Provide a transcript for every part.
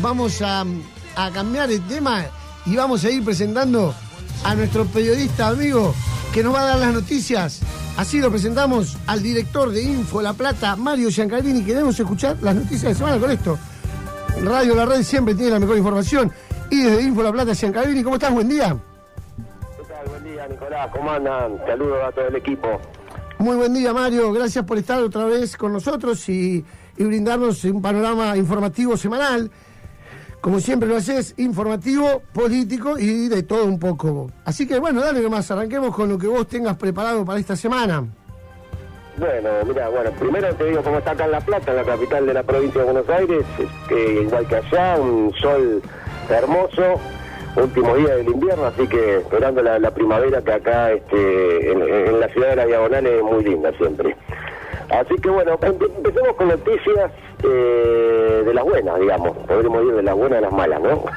vamos a, a cambiar el tema y vamos a ir presentando a nuestro periodista amigo que nos va a dar las noticias. Así lo presentamos al director de Info La Plata, Mario Giancarini. Queremos escuchar las noticias de semana con esto. Radio La Red siempre tiene la mejor información. Y desde Info La Plata, Giancarini, ¿cómo estás? Buen día. ¿Qué tal? Buen día, Nicolás. ¿Cómo andan? Saludos a todo el equipo. Muy buen día, Mario. Gracias por estar otra vez con nosotros y, y brindarnos un panorama informativo semanal. Como siempre lo haces, informativo, político y de todo un poco. Así que bueno, dale nomás, arranquemos con lo que vos tengas preparado para esta semana. Bueno, mira, bueno, primero te digo cómo está acá en La Plata, en la capital de la provincia de Buenos Aires, este, igual que allá, un sol hermoso, último día del invierno, así que esperando la, primavera que acá este, en la ciudad de la Diagonal es muy linda siempre. Así que bueno, empe- empecemos con noticias eh, de las buenas, digamos, podríamos ir de las buenas a las malas, ¿no?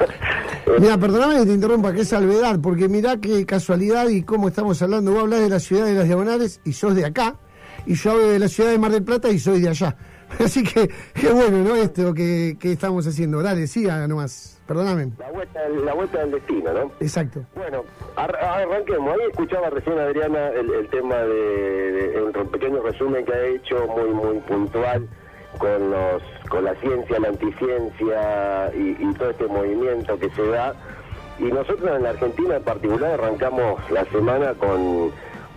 Eh, Mira, perdóname que te interrumpa, que es salvedad, porque mirá qué casualidad y cómo estamos hablando. Vos hablás de la ciudad de las Diagonales y sos de acá, y yo hablo de la ciudad de Mar del Plata y soy de allá. Así que qué bueno, ¿no? Esto que, que estamos haciendo. Dale, siga nomás. Perdóname. la, vuelta, la vuelta del destino, ¿no? Exacto. Bueno, ar- arranquemos. Ahí escuchaba recién Adriana el, el tema de- un pequeño resumen que ha hecho muy muy puntual con los con la ciencia, la anticiencia y, todo este movimiento que se da. Y nosotros en la Argentina en particular arrancamos la semana con,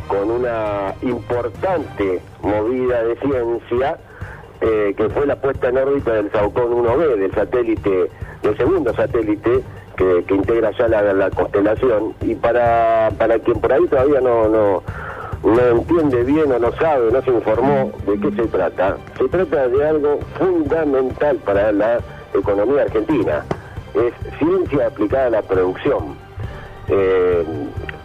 con una importante movida de ciencia eh, que fue la puesta en órbita del Saucón 1B, del satélite, del segundo satélite que, integra ya la, la constelación. Y para, para quien por ahí todavía no, no entiende bien o no sabe, no se informó de qué se trata, se trata de algo fundamental para la economía argentina. Es ciencia aplicada a la producción. Eh,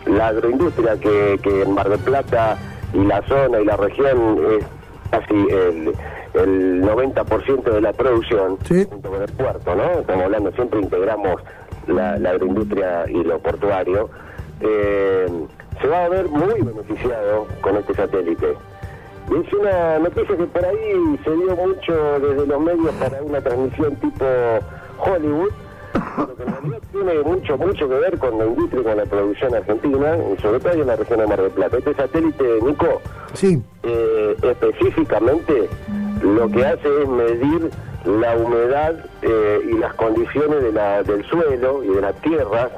la agroindustria que, que en Mar del Plata y la zona y la región es casi el, el 90% de la producción, Sí. junto con el puerto, ¿no? Estamos hablando, siempre integramos la, la agroindustria y lo portuario. Eh, se va a ver muy beneficiado con este satélite. Es una noticia que por ahí se dio mucho desde los medios para una transmisión tipo Hollywood, pero que en realidad tiene mucho, mucho que ver con la industria y con la producción argentina, y sobre todo en la región de Mar del Plata. Este satélite, Nico, Sí. eh, específicamente lo que hace es medir la humedad eh, y las condiciones de la- del suelo y de las tierras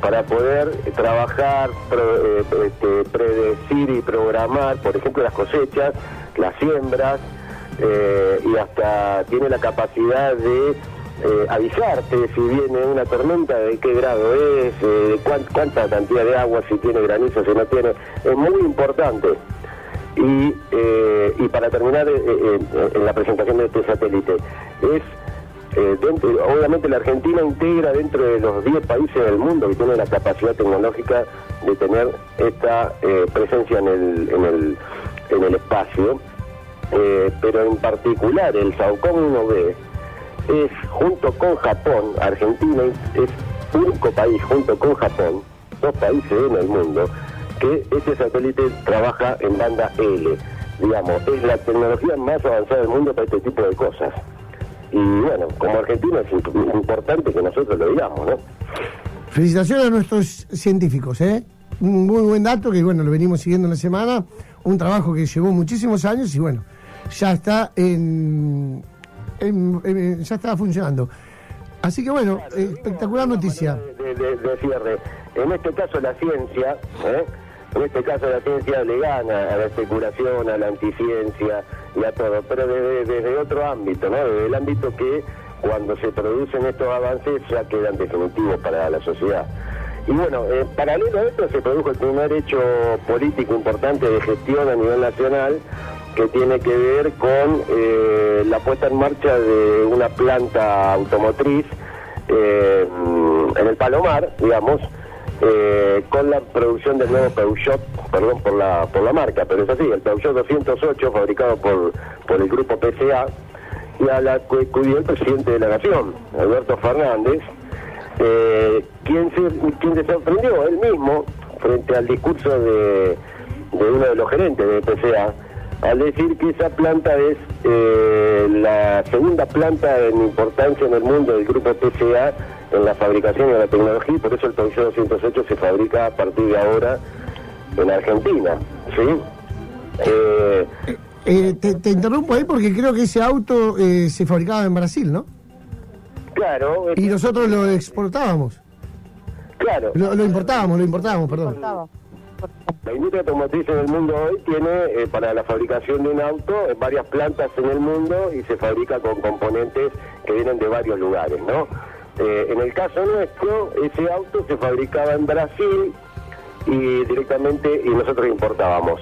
para poder trabajar, pro- eh, este, predecir y programar, por ejemplo, las cosechas, las siembras, eh, y hasta tiene la capacidad de eh, avisarte si viene una tormenta, de qué grado es, eh, cuánta cantidad de agua, si tiene granizo, si no tiene. Es muy importante. Y, y para terminar en la presentación de este satélite, es eh, obviamente la Argentina integra dentro de los 10 países del mundo que tienen la capacidad tecnológica de tener esta eh, presencia en el, en el, en el espacio, Eh, pero en particular el Saucón 1B es junto con Japón, Argentina es único país junto con Japón, dos países en el mundo, que este satélite trabaja en banda L. Digamos, es la tecnología más avanzada del mundo para este tipo de cosas. Y bueno, como Argentina es imp- importante que nosotros lo digamos, ¿no? Felicitaciones a nuestros científicos, ¿eh? Un muy buen dato que, bueno, lo venimos siguiendo en la semana. Un trabajo que llevó muchísimos años y, bueno, ya está en, en- en- ya está funcionando. Así que, bueno, espectacular noticia. De, de- de cierre. En este caso la ciencia, ¿eh? En este caso la ciencia le gana a la especulación, a la anticiencia y a todo, pero desde, otro ámbito, ¿no? Desde el ámbito que cuando se producen estos avances ya quedan definitivos para la sociedad. Y bueno, eh, paralelo a esto se produjo el primer hecho político importante de gestión a nivel nacional que tiene que ver con eh, la puesta en marcha de una planta automotriz eh, en el Palomar, digamos, eh, con la producción del nuevo Peugeot, perdón por la por la marca, pero es así, el Peugeot 208 fabricado por, por el grupo PCA y a la que el presidente de la Nación, Alberto Fernández, eh, quien, se, quien se sorprendió él mismo frente al discurso de, de uno de los gerentes de PCA, al decir que esa planta es eh, la segunda planta en importancia en el mundo del grupo PCA en la fabricación de la tecnología y por eso el Peugeot 208 se fabrica a partir de ahora en Argentina. ¿sí? Eh, eh, te, interrumpo ahí porque creo que ese auto se fabricaba en Brasil, ¿no? Claro. Y nosotros lo exportábamos. Claro. Lo, lo importábamos, lo importábamos, perdón. La industria automotriz en el mundo hoy tiene eh, para la fabricación de un auto varias plantas en el mundo y se fabrica con componentes que vienen de varios lugares, ¿no? Eh, en el caso nuestro, ese auto se fabricaba en Brasil y directamente y nosotros importábamos.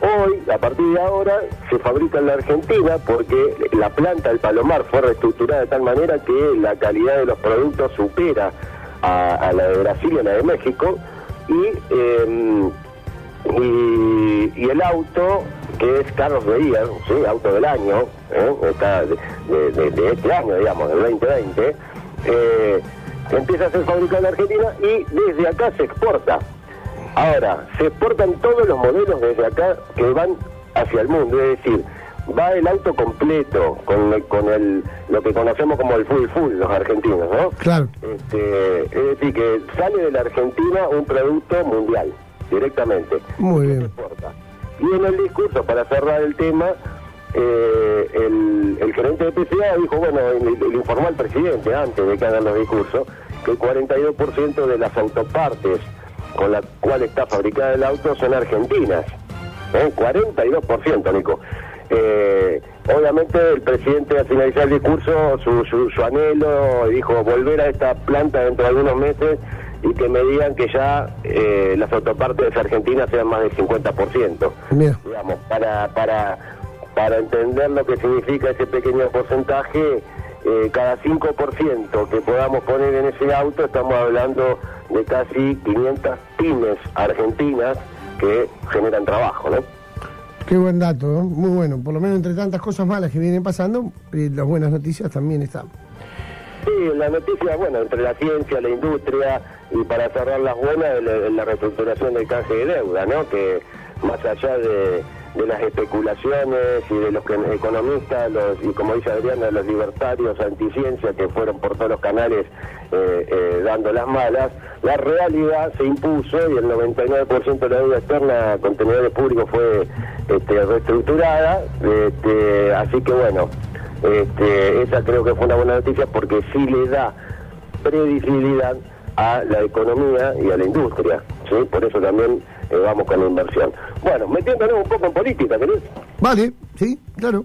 Hoy, a partir de ahora, se fabrica en la Argentina porque la planta del Palomar fue reestructurada de tal manera que la calidad de los productos supera a, la de Brasil y a la de México y, em, el auto que es Carlos Beyer, ¿sí? auto del año, ¿eh? de, este año, digamos, del 2020, eh, empieza a ser fabricado en Argentina y desde acá se exporta. Ahora, se exportan todos los modelos desde acá que van hacia el mundo, es decir, va el auto completo, con, con el, lo que conocemos como el full full, los argentinos, ¿no? Claro. Este, es decir, que sale de la Argentina un producto mundial, directamente. Muy bien. Y en el discurso, para cerrar el tema, eh, el, el, gerente de PCA dijo, bueno, le, informó al presidente antes de que hagan los discursos, que el 42% de las autopartes con las cuales está fabricada el auto son argentinas. ¿eh? 42%, Nico. Eh, obviamente el presidente al finalizar el discurso, su, su, anhelo, dijo volver a esta planta dentro de algunos meses y que me digan que ya eh, las autopartes argentinas sean más del 50%. Digamos, para, para, para entender lo que significa ese pequeño porcentaje, eh, cada 5% que podamos poner en ese auto, estamos hablando de casi 500 pymes argentinas que generan trabajo, ¿no? Qué buen dato, muy bueno. Por lo menos entre tantas cosas malas que vienen pasando, eh, las buenas noticias también están. Sí, la noticia, bueno, entre la ciencia, la industria y para cerrar las buenas, la, la reestructuración del canje de deuda, ¿no? Que más allá de de las especulaciones y de los economistas, los, y como dice Adriana, los libertarios anticiencia que fueron por todos los canales eh, eh, dando las malas, la realidad se impuso y el 99% de la deuda externa con tenedores públicos fue este, reestructurada, este, así que bueno, este, esa creo que fue una buena noticia porque sí le da previsibilidad a la economía y a la industria, ¿sí? por eso también eh, vamos con la inversión. Bueno, metiéndonos un poco en política, ¿querés? Vale, sí, claro.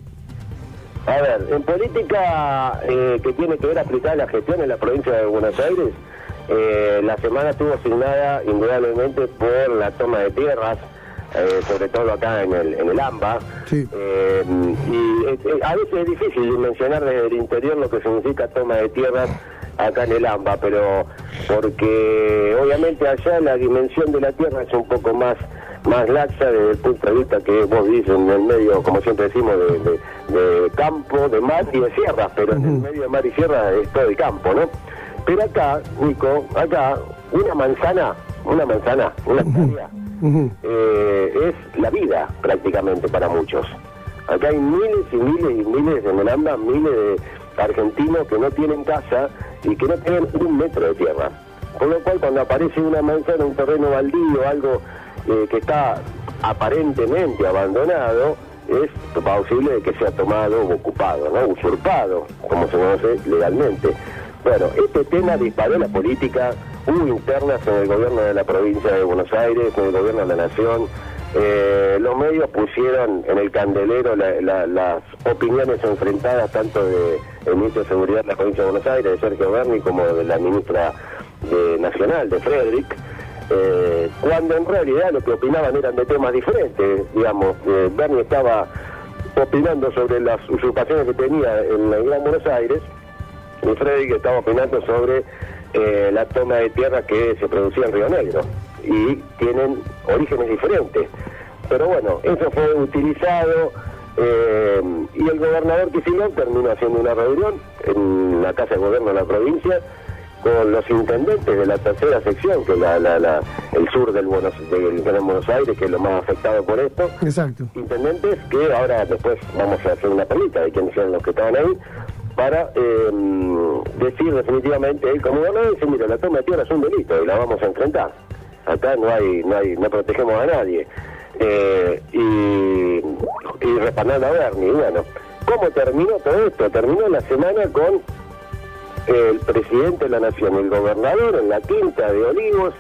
A ver, en política eh, que tiene que ver aplicar la gestión en la provincia de Buenos Aires, eh, la semana estuvo asignada indudablemente por la toma de tierras, sobre todo acá en el, en el AMBA. Sí. y a veces es difícil mencionar desde el interior lo que significa toma de tierras acá en el AMBA, pero porque obviamente allá la dimensión de la Tierra es un poco más más laxa desde el punto de vista que vos dices en el medio, como siempre decimos, de, campo, de mar y de sierra, pero en el medio de mar y sierra es todo el campo, ¿no? Pero acá, Nico, acá una manzana, una manzana, una hectárea, eh, es la vida prácticamente para muchos. Acá hay miles y miles y miles en el AMBA, miles de argentinos que no tienen casa y que no tienen un metro de tierra. Con lo cual cuando aparece una manzana, un terreno baldío, algo eh, que está aparentemente abandonado, es posible que sea tomado o ocupado, ¿no? usurpado, como se conoce legalmente. Bueno, este tema disparó la política, hubo internas en el gobierno de la provincia de Buenos Aires, en el gobierno de la Nación, eh, los medios pusieron en el candelero las opiniones enfrentadas tanto del ministro de Seguridad de la provincia de Buenos Aires, de Sergio Berni, como de la ministra de Nacional, de Frederick, eh, cuando en realidad lo que opinaban eran de temas diferentes. Digamos, eh, Berni estaba opinando sobre las usurpaciones que tenía en la Gran Buenos Aires y Frederick estaba opinando sobre eh, la toma de tierra que se producía en Río Negro y tienen orígenes diferentes. Pero bueno, eso fue utilizado eh, y el gobernador Kicillof terminó haciendo una reunión en la Casa de Gobierno de la provincia con los intendentes de la tercera sección, que es la, el sur del Buenos, del Gran Buenos Aires, que es lo más afectado por esto. Exacto. Intendentes que ahora después vamos a hacer una pelita de quiénes eran los que estaban ahí, para eh, decir definitivamente, como no dice, mira, la toma de tierra es un delito y la vamos a enfrentar. Acá no hay, no hay, no protegemos a nadie. Eh, y, y a Bernie. bueno, ¿cómo terminó todo esto? Terminó la semana con el presidente de la nación, el gobernador, en la quinta de Olivos,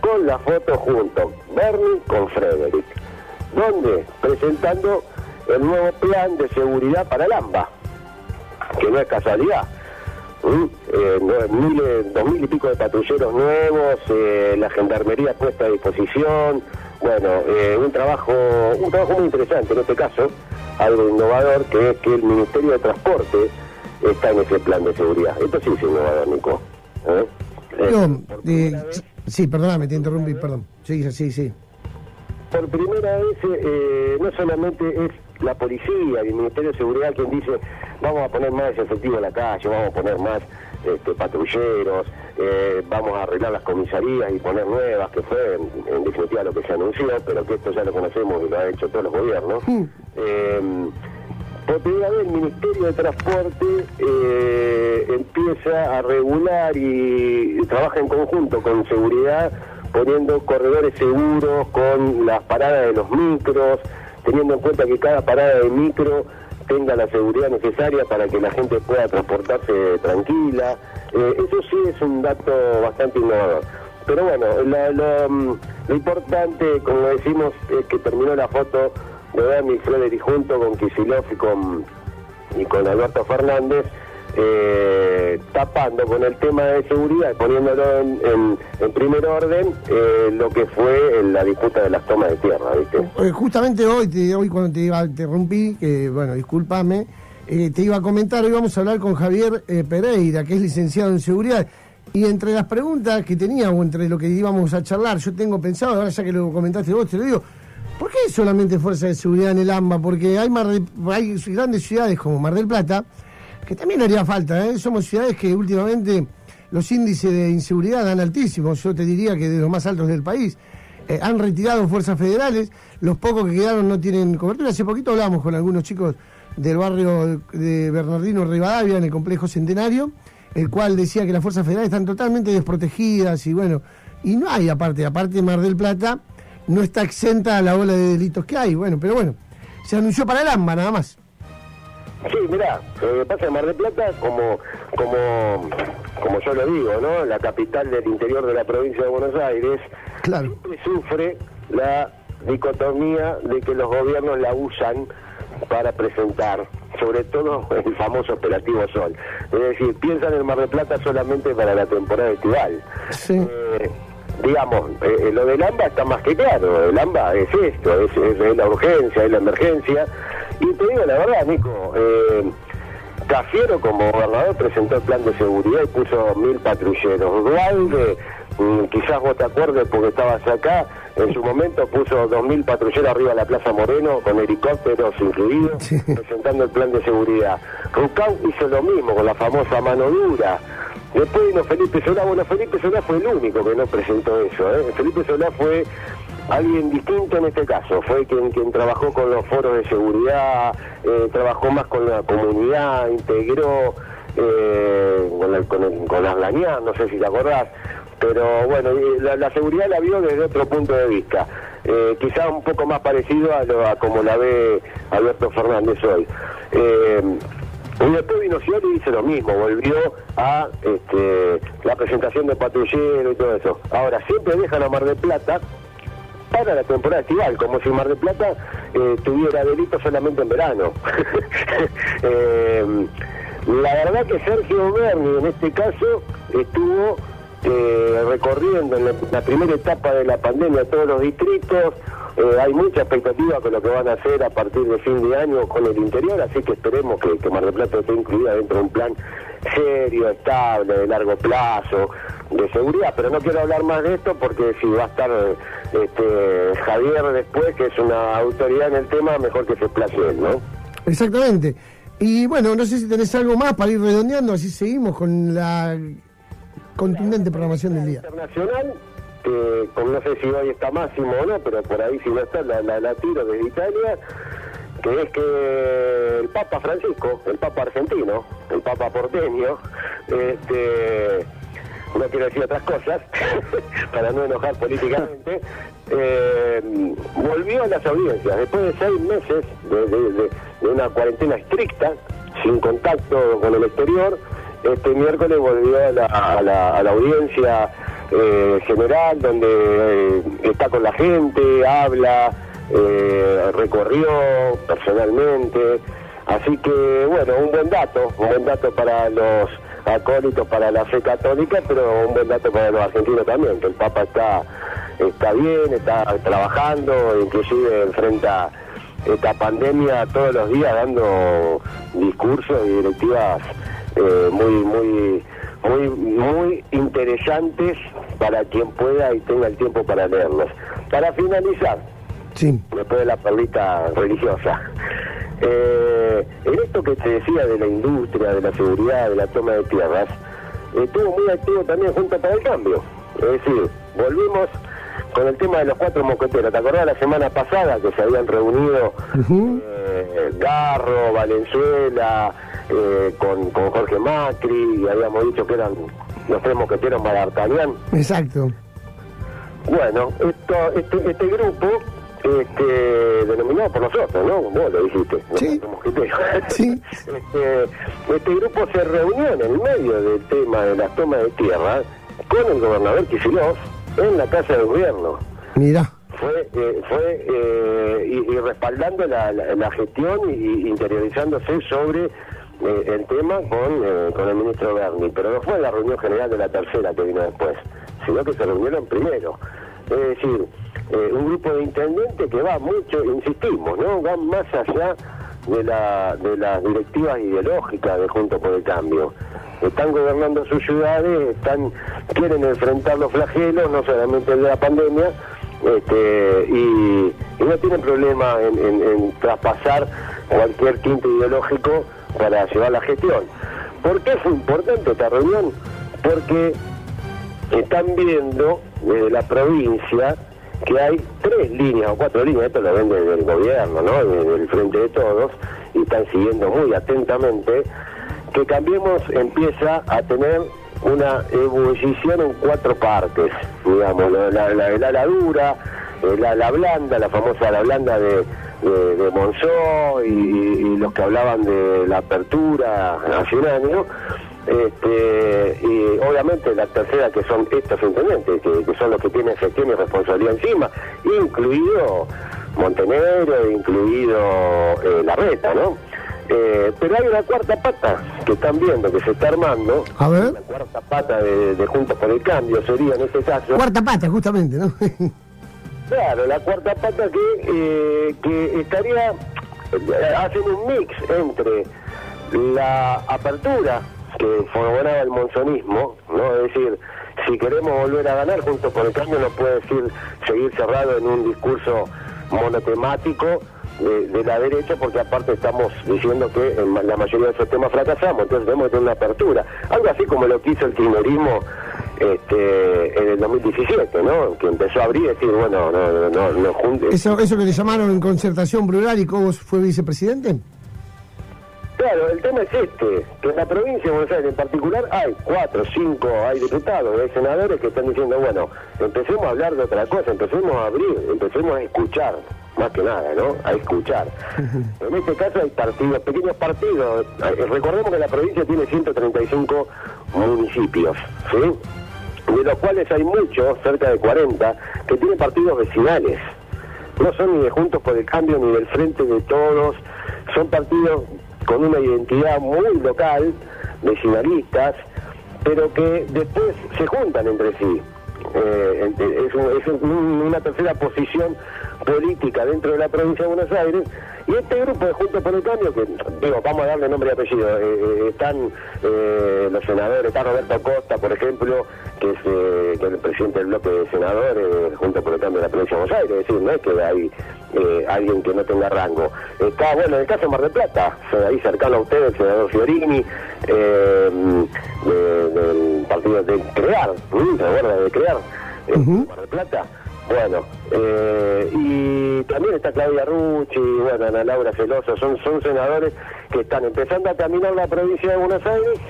con la foto junto, Bernie con Frederick. ¿Dónde? Presentando el nuevo plan de seguridad para el AMBA, que no es casualidad. ¿Mm? Eh, dos mil y pico de patrulleros nuevos, eh, la gendarmería puesta a disposición, bueno, eh, un trabajo un trabajo muy interesante en este caso, algo innovador, que es que el Ministerio de Transporte está en ese plan de seguridad. Esto sí es innovador, Nico. ¿eh? eh sí, perdóname, te interrumpí, perdón. Sí, sí, sí. Por primera vez, eh, no solamente es la policía y el Ministerio de Seguridad quien dice vamos a poner más efectivo en la calle, vamos a poner más este, patrulleros, eh, vamos a arreglar las comisarías y poner nuevas, que fue en, definitiva lo que se anunció, pero que esto ya lo conocemos y lo han hecho todos los gobiernos. Mm. Eh, por primera vez el Ministerio de Transporte eh, empieza a regular y, trabaja en conjunto con seguridad, poniendo corredores seguros con las paradas de los micros, teniendo en cuenta que cada parada de micro tenga la seguridad necesaria para que la gente pueda transportarse tranquila. Eh, eso sí es un dato bastante innovador. Pero bueno, mm, lo importante, como decimos, es que terminó la foto de Bernie Frederick junto con Kisilov y con, y con Alberto Fernández, eh, tapando con el tema de seguridad, poniéndolo en, en, primer orden eh, lo que fue la disputa de las tomas de tierra, ¿viste? Eh, justamente hoy, te, hoy cuando te interrumpí, que bueno, discúlpame, te iba a comentar, hoy vamos a hablar con Javier Pereira, que es licenciado en seguridad. Y entre las preguntas que tenía o entre lo que íbamos a charlar, yo tengo pensado, ahora ya que lo comentaste vos, te lo digo, ¿Por qué solamente fuerza de seguridad en el AMBA? Porque hay, hay grandes ciudades como Mar del Plata, que también haría falta. ¿eh? Somos ciudades que últimamente los índices de inseguridad dan altísimos. Yo te diría que de los más altos del país. Eh, han retirado fuerzas federales, los pocos que quedaron no tienen cobertura. Hace poquito hablamos con algunos chicos del barrio de Bernardino Rivadavia, en el complejo Centenario, el cual decía que las fuerzas federales están totalmente desprotegidas y bueno, y no hay aparte, aparte Mar del Plata, no está exenta a la ola de delitos que hay. Bueno, pero bueno, se anunció para el AMBA nada más. Sí, mirá, lo que pasa en Mar del Plata, como, como, como yo lo digo, ¿no? La capital del interior de la provincia de Buenos Aires, claro. siempre sufre la dicotomía de que los gobiernos la usan para presentar, sobre todo el famoso operativo Sol. Es decir, piensan en Mar del Plata solamente para la temporada estival. Sí. Eh, digamos, eh, eh, lo del AMBA está más que claro, el AMBA es esto, es, la urgencia, es la emergencia. Y te digo la verdad, Nico, eh, Cafiero como gobernador presentó el plan de seguridad y puso mil patrulleros. Dualde, mm, quizás vos te acuerdes porque estabas acá, en su momento puso dos mil patrulleros arriba de la Plaza Moreno con helicópteros incluidos, presentando el plan de seguridad. Rucau hizo lo mismo con la famosa mano dura. Después vino Felipe Solá. Bueno, Felipe Solá fue el único que no presentó eso. ¿eh? Felipe Solá fue alguien distinto en este caso. Fue quien, quien trabajó con los foros de seguridad, eh, trabajó más con la comunidad, integró eh, con, las lañadas, no sé si te acordás. Pero bueno, la, seguridad la vio desde otro punto de vista. Eh, quizá un poco más parecido a, lo, a como la ve Alberto Fernández hoy. Y después vino Scioli y dice lo mismo, volvió a este, la presentación de patrullero y todo eso. Ahora, siempre dejan a Mar del Plata para la temporada estival, como si Mar del Plata eh, tuviera delito solamente en verano. Eh, la verdad que Sergio Berni en este caso estuvo eh, recorriendo en la, primera etapa de la pandemia todos los distritos, eh, hay mucha expectativa con lo que van a hacer a partir de fin de año con el interior, así que esperemos que, que Mar del Plata esté incluida dentro de un plan serio, estable, de largo plazo, de seguridad. Pero no quiero hablar más de esto porque si va a estar este, Javier después, que es una autoridad en el tema, mejor que se place él, ¿no? Exactamente. Y bueno, no sé si tenés algo más para ir redondeando, así seguimos con la contundente programación del día. Internacional, que con, no sé si hoy está máximo o no, pero por ahí si no está, la, la, la tiro desde Italia, que es que el Papa Francisco, el Papa argentino, el Papa porteño, este, no quiero decir otras cosas, para no enojar políticamente, eh, volvió a las audiencias después de seis meses de, de- de- de una cuarentena estricta, sin contacto con el exterior. Este miércoles volvió a la, a la- a la audiencia eh, general, donde eh, está con la gente, habla, eh, recorrió personalmente. Así que, bueno, un buen dato, un buen dato para los acólitos, para la fe católica, pero un buen dato para los argentinos también, que el Papa está, está bien, está trabajando, inclusive enfrenta esta pandemia todos los días dando discursos y directivas eh, muy, muy, muy, muy interesantes para quien pueda y tenga el tiempo para leerlos. Para finalizar, Sí. después de la perlita religiosa. Eh, en esto que te decía de la industria, de la seguridad, de la toma de tierras, estuvo muy activo también Junta para el Cambio. Es decir, volvimos con el tema de los cuatro mosqueteros. ¿Te acordás la semana pasada que se habían reunido eh, Garro, Valenzuela, eh, con, con Jorge Macri, y habíamos dicho que eran los tres mosqueteros para D'Artagnan? Exacto. Bueno, esto, este, este grupo, este, denominado por nosotros, ¿no? Vos lo dijiste, Sí. Sí. Este, este grupo se reunió en el medio del tema de las tomas de tierra con el gobernador Kicillof en la Casa de Gobierno. Mira. Fue, eh, fue eh, y, y respaldando la, la- la gestión y interiorizándose sobre eh, el tema con, eh, con el ministro Berni. Pero no fue la reunión general de la tercera que vino después, sino que se reunieron primero. Es decir, eh, un grupo de intendentes que va mucho, insistimos, ¿no? Van más allá de, la, de las directivas ideológicas de Junto por el Cambio. Están gobernando sus ciudades, están quieren enfrentar los flagelos, no solamente el de la pandemia, este, y, no tienen problema en- en traspasar cualquier tinte ideológico para llevar la gestión. ¿Por qué es importante esta reunión? Porque están viendo desde la provincia que hay tres líneas o cuatro líneas, esto lo ven desde el gobierno, ¿no? Desde el frente de todos, y están siguiendo muy atentamente, que Cambiemos empieza a tener una ebullición en cuatro partes, digamos, la, la, la, ala dura, el ala blanda, la famosa ala blanda de, de, de Monzó y, los que hablaban de la apertura hace un año, este, y obviamente la tercera que son estos intendentes, que, que son los que tienen gestión y responsabilidad encima, incluido Montenegro, incluido eh, La Reta, ¿no? Eh, pero hay una cuarta pata que están viendo, que se está armando, A ver. la cuarta pata de, de Juntos por el Cambio sería en este caso, Cuarta pata, justamente, ¿no? Claro, la cuarta pata que, eh, que estaría, eh, hacen un mix entre la apertura que formaba el monzonismo, ¿no? Es decir, si queremos volver a ganar juntos por el cambio no puede decir seguir cerrado en un discurso monotemático de, de la derecha porque aparte estamos diciendo que en la mayoría de esos temas fracasamos, entonces tenemos que tener una apertura. Algo así como lo que hizo el kirchnerismo este, en el 2017, ¿no? Que empezó a abrir y decir, bueno, no, no, no, no junte- Eso, eso que le llamaron en concertación plural y cómo fue vicepresidente. Claro, el tema es este, que en la provincia de Buenos Aires en particular hay cuatro, cinco, hay diputados, hay senadores que están diciendo, bueno, empecemos a hablar de otra cosa, empecemos a abrir, empecemos a escuchar, más que nada, ¿no? A escuchar. En este caso hay partidos, pequeños partidos, recordemos que la provincia tiene 135 municipios, ¿sí? De los cuales hay muchos, cerca de 40, que tienen partidos vecinales no son ni de Juntos por el Cambio ni del Frente de Todos, son partidos con una identidad muy local, vecinalistas, pero que después se juntan entre sí. Eh, es, un- es un- una tercera posición política dentro de la provincia de Buenos Aires y este grupo de Juntos por el Cambio que digo vamos a darle nombre y apellido eh, eh, están eh, los senadores está Roberto Costa por ejemplo que es, eh, que es el presidente del bloque de senadores Juntos por el Cambio de la provincia de Buenos Aires es decir no es que hay eh, alguien que no tenga rango está bueno en el caso de Mar del Plata ahí cercano a ustedes el senador Fiorini del partido de Crear, ¿te acuerdas de Crear? En Mar del Plata. Bueno, eh, y también está Claudia Rucci, bueno, Ana Laura Celoso, son, son senadores que están empezando a caminar la provincia de Buenos Aires,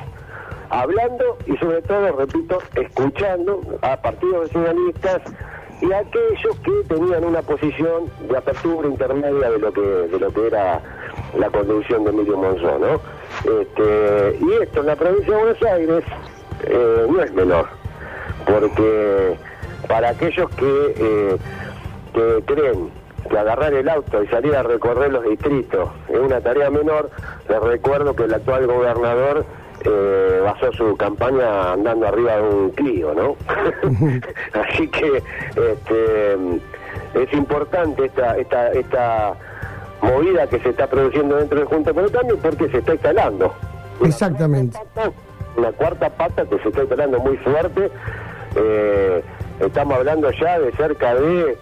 hablando y sobre todo, repito, escuchando a partidos vecinalistas y a aquellos que tenían una posición de apertura intermedia de lo que, de lo que era la conducción de Emilio Monzón, ¿no? Este, y esto en la provincia de Buenos Aires eh, no es menor, porque para aquellos que, eh, que creen que agarrar el auto y salir a recorrer los distritos es una tarea menor, les recuerdo que el actual gobernador eh, basó su campaña andando arriba de un Clio, ¿no? Así que este, es importante esta, esta, esta movida que se está produciendo dentro de Junta, pero también porque se está instalando. Exactamente. Una cuarta pata, que se está instalando muy fuerte. Eh, estamos hablando ya de cerca de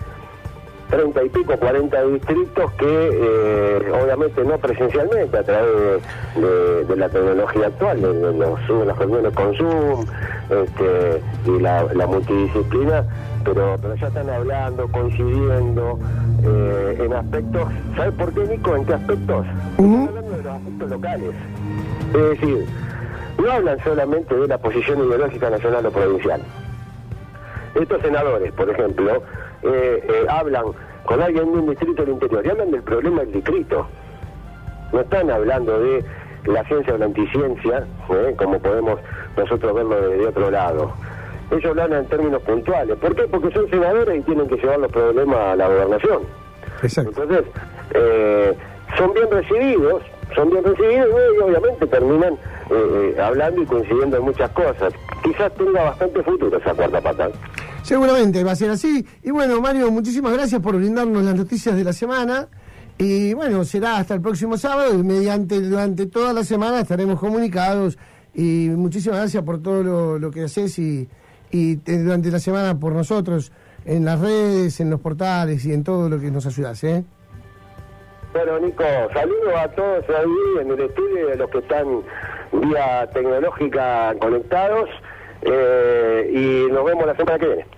30 y pico, 40 distritos que eh, obviamente no presencialmente a través de, la tecnología actual, de, los, las reuniones con Zoom este, y la, multidisciplina, pero, pero ya están hablando, coincidiendo eh, en aspectos, ¿sabes por qué Nico? ¿En qué aspectos? Están hablando de los aspectos locales. Es decir, no hablan solamente de la posición ideológica nacional o provincial estos senadores, por ejemplo, eh, eh, hablan con alguien de un distrito del interior y hablan del problema del distrito. No están hablando de la ciencia o la anticiencia, ¿eh? como podemos nosotros verlo de, otro lado. Ellos hablan en términos puntuales. ¿Por qué? Porque son senadores y tienen que llevar los problemas a la gobernación. Exacto. Entonces, son bien recibidos, son bien recibidos y obviamente terminan hablando y coincidiendo en muchas cosas. Quizás tenga bastante futuro esa cuarta pata. Seguramente va a ser así. Y bueno, Mario, muchísimas gracias por brindarnos las noticias de la semana. Y bueno, será hasta el próximo sábado y mediante durante toda la semana estaremos comunicados. Y muchísimas gracias por todo lo, que haces y, y durante la semana por nosotros en las redes, en los portales y en todo lo que nos ayudas. ¿eh? Bueno, Nico, saludos a todos ahí en el estudio y a los que están vía tecnológica conectados. Eh, y nos vemos la semana que viene.